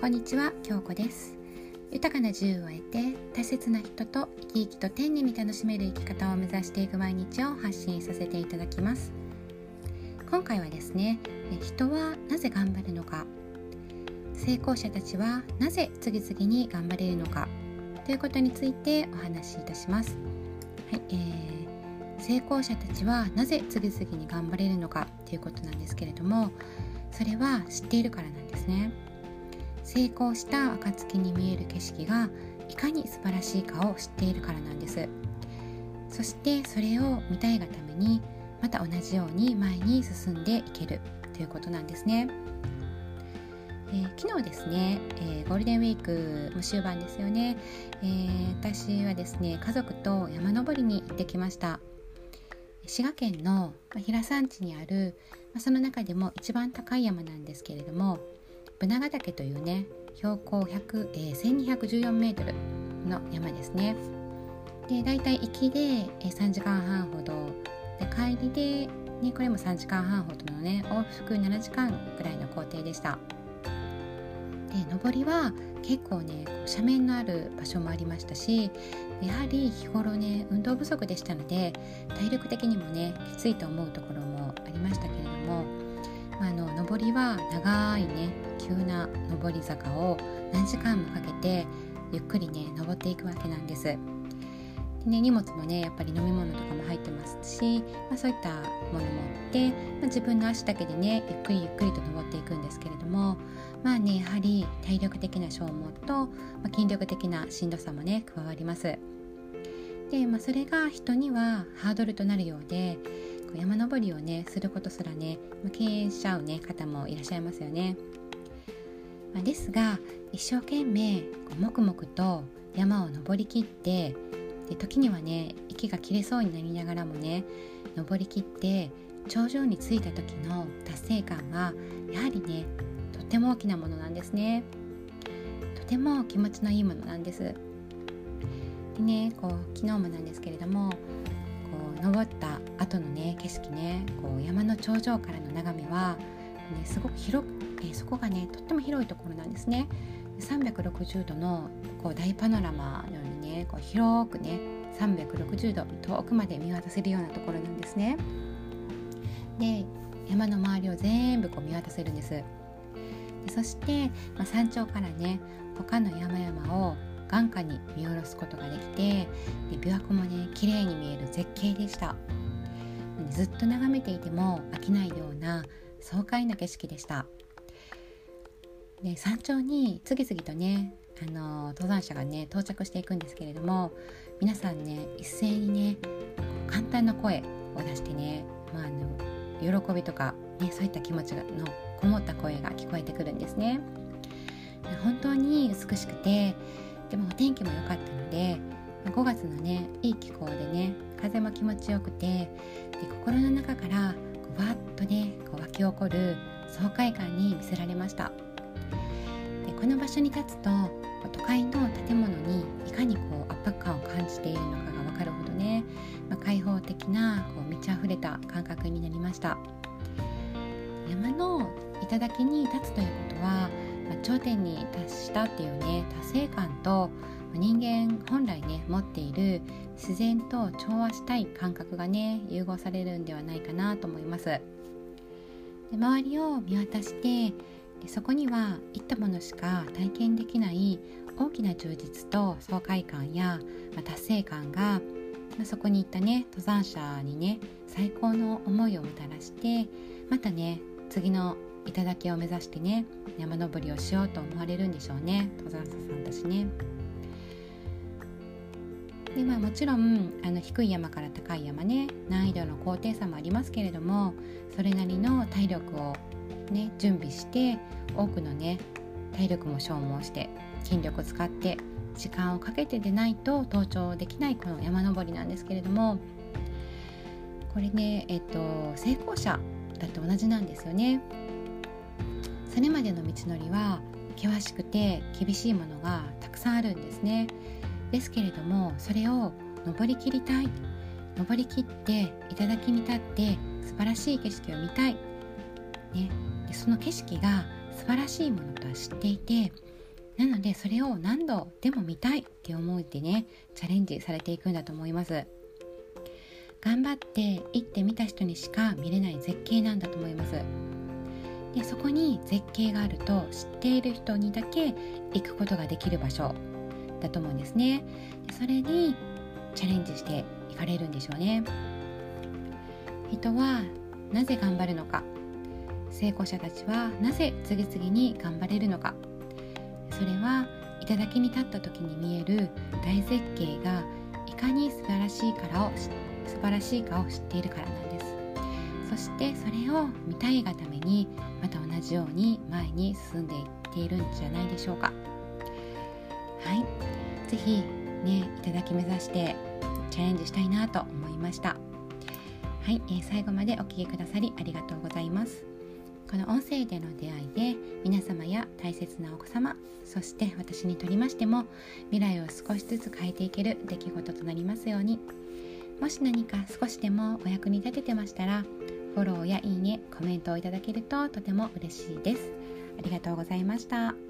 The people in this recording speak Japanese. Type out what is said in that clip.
こんにちは、京子です。豊かな自由を得て大切な人と生き生きと天に楽しめる生き方を目指していく毎日を発信させていただきます。今回はですね人はなぜ頑張るのか。成功者たちはなぜ次々に頑張れるのか。ということについてお話しいたします。はい、えー、成功者たちはなぜ次々に頑張れるのか。ということなんですけれどもそれは知っているからなんですね。成功した暁に見える景色がいかに素晴らしいかを知っているからなんです。そしてそれを見たいがためにまた同じように前に進んでいけるということなんですね、えー、昨日ですね、えー、ゴールデンウィークも終盤ですよね、えー、私はですね家族と山登りに行ってきました。滋賀県の平山地にあるその中でも一番高い山なんですけれどもブナガ岳というね標高100、えー、1214メートルの山ですね。でだいたい行きで、えー、3時間半ほど。で帰りで、ね、これも3時間半ほどのね往復7時間ぐらいの工程でした。で上りは結構ね斜面のある場所もありましたしやはり日頃ね運動不足でしたので体力的にもねきついと思うところもありましたけれども、あ、の上りは長いね急な上り坂を何時間もかけてゆっくりね登っていくわけなんです。でね、荷物もねやっぱり飲み物とかも入ってますし、まあ、そういったものもあって、まあ、自分の足だけでねゆっくりゆっくりと登っていくんですけれどもまあねやはり体力的な消耗と、まあ、筋力的なしんどさもね加わります。で、まあ、それが人にはハードルとなるようで山登りをねすることすらね、まあ、敬遠しちゃう、ね、方もいらっしゃいますよね。まあ、ですが一生懸命黙々と山を登りきってで時にはね息が切れそうになりながらもね登りきって頂上に着いた時の達成感はやはりねとても大きなものなんですねとても気持ちのいいものなんですでねこう昨日もなんですけれども登った後のね景色ねこう山の頂上からの眺めは、ね、すごく広くえそこがねとっても広いところなんですね。360度のこう大パノラマのようにねこう広くね360度遠くまで見渡せるようなところなんですね。で山の周りを全部こう見渡せるんです。でそして、まあ、山頂からね他の山々を眼下に見下ろすことができてで琵琶湖もね綺麗に見える絶景でしたずっと眺めていても飽きないような爽快な景色でしたで山頂に次々とねあの登山者がね到着していくんですけれども皆さんね一斉にね簡単な声を出してね、まあ、あの喜びとか、ね、そういった気持ちのこもった声が聞こえてくるんですね。本当に美しくてでもお天気も良かったので5月のねいい気候でね風も気持ちよくてで心の中からこうわっとねこう湧き起こる爽快感に見せられましたで。この場所に立つと都会の建物にいかにこう圧迫感を感じているのかが分かるほどね、まあ、開放的なこう満ち溢れた感覚になりました山の頂に立つということは、頂点に達したっていうね達成感と人間本来ね持っている自然と調和したい感覚がね融合されるんではないかなと思います。で周りを見渡してでそこには行ったものしか体験できない大きな充実と爽快感や、まあ、達成感が、まあ、そこに行ったね登山者にね最高の思いをもたらしてまたね次の頂を目指してね山登りをしようと思われるんでしょうね登山者さんたちね。でまあ、もちろんあの低い山から高い山ね難易度の高低差もありますけれどもそれなりの体力をね準備して多くのね体力も消耗して筋力を使って時間をかけてでないと登頂できないこの山登りなんですけれどもこれねえっと成功者だって同じなんですよねそれまでの道のりは険しくて厳しいものがたくさんあるんですね。ですけれどもそれを登りきりたい。登りきって頂に立って素晴らしい景色を見たい。ね。でその景色が素晴らしいものとは知っていてなのでそれを何度でも見たいって思ってねチャレンジされていくんだと思います。頑張って行ってみた人にしか見れない絶景なんだと思います。でそこに絶景があると知っている人にだけ行くことができる場所だと思うんですね。でそれにチャレンジしていかれるんでしょうね。人はなぜ頑張るのか。成功者たちはなぜ次々に頑張れるのか。それは頂に立った時に見える大絶景がいかに素晴らしいからを素晴らしいかを知っているからなんです。そしてそれを見たいがためにまた同じように前に進んでいっているんじゃないでしょうか。はい。是非ね頂目指してチャレンジしたいなと思いました。はい、えー、最後までお聴きくださりありがとうございます。この音声での出会いで皆様や大切なお子様そして私にとりましても未来を少しずつ変えていける出来事となりますように。もし何か少しでもお役に立ててましたらフォローやいいねコメントをいただけるととても嬉しいですありがとうございました。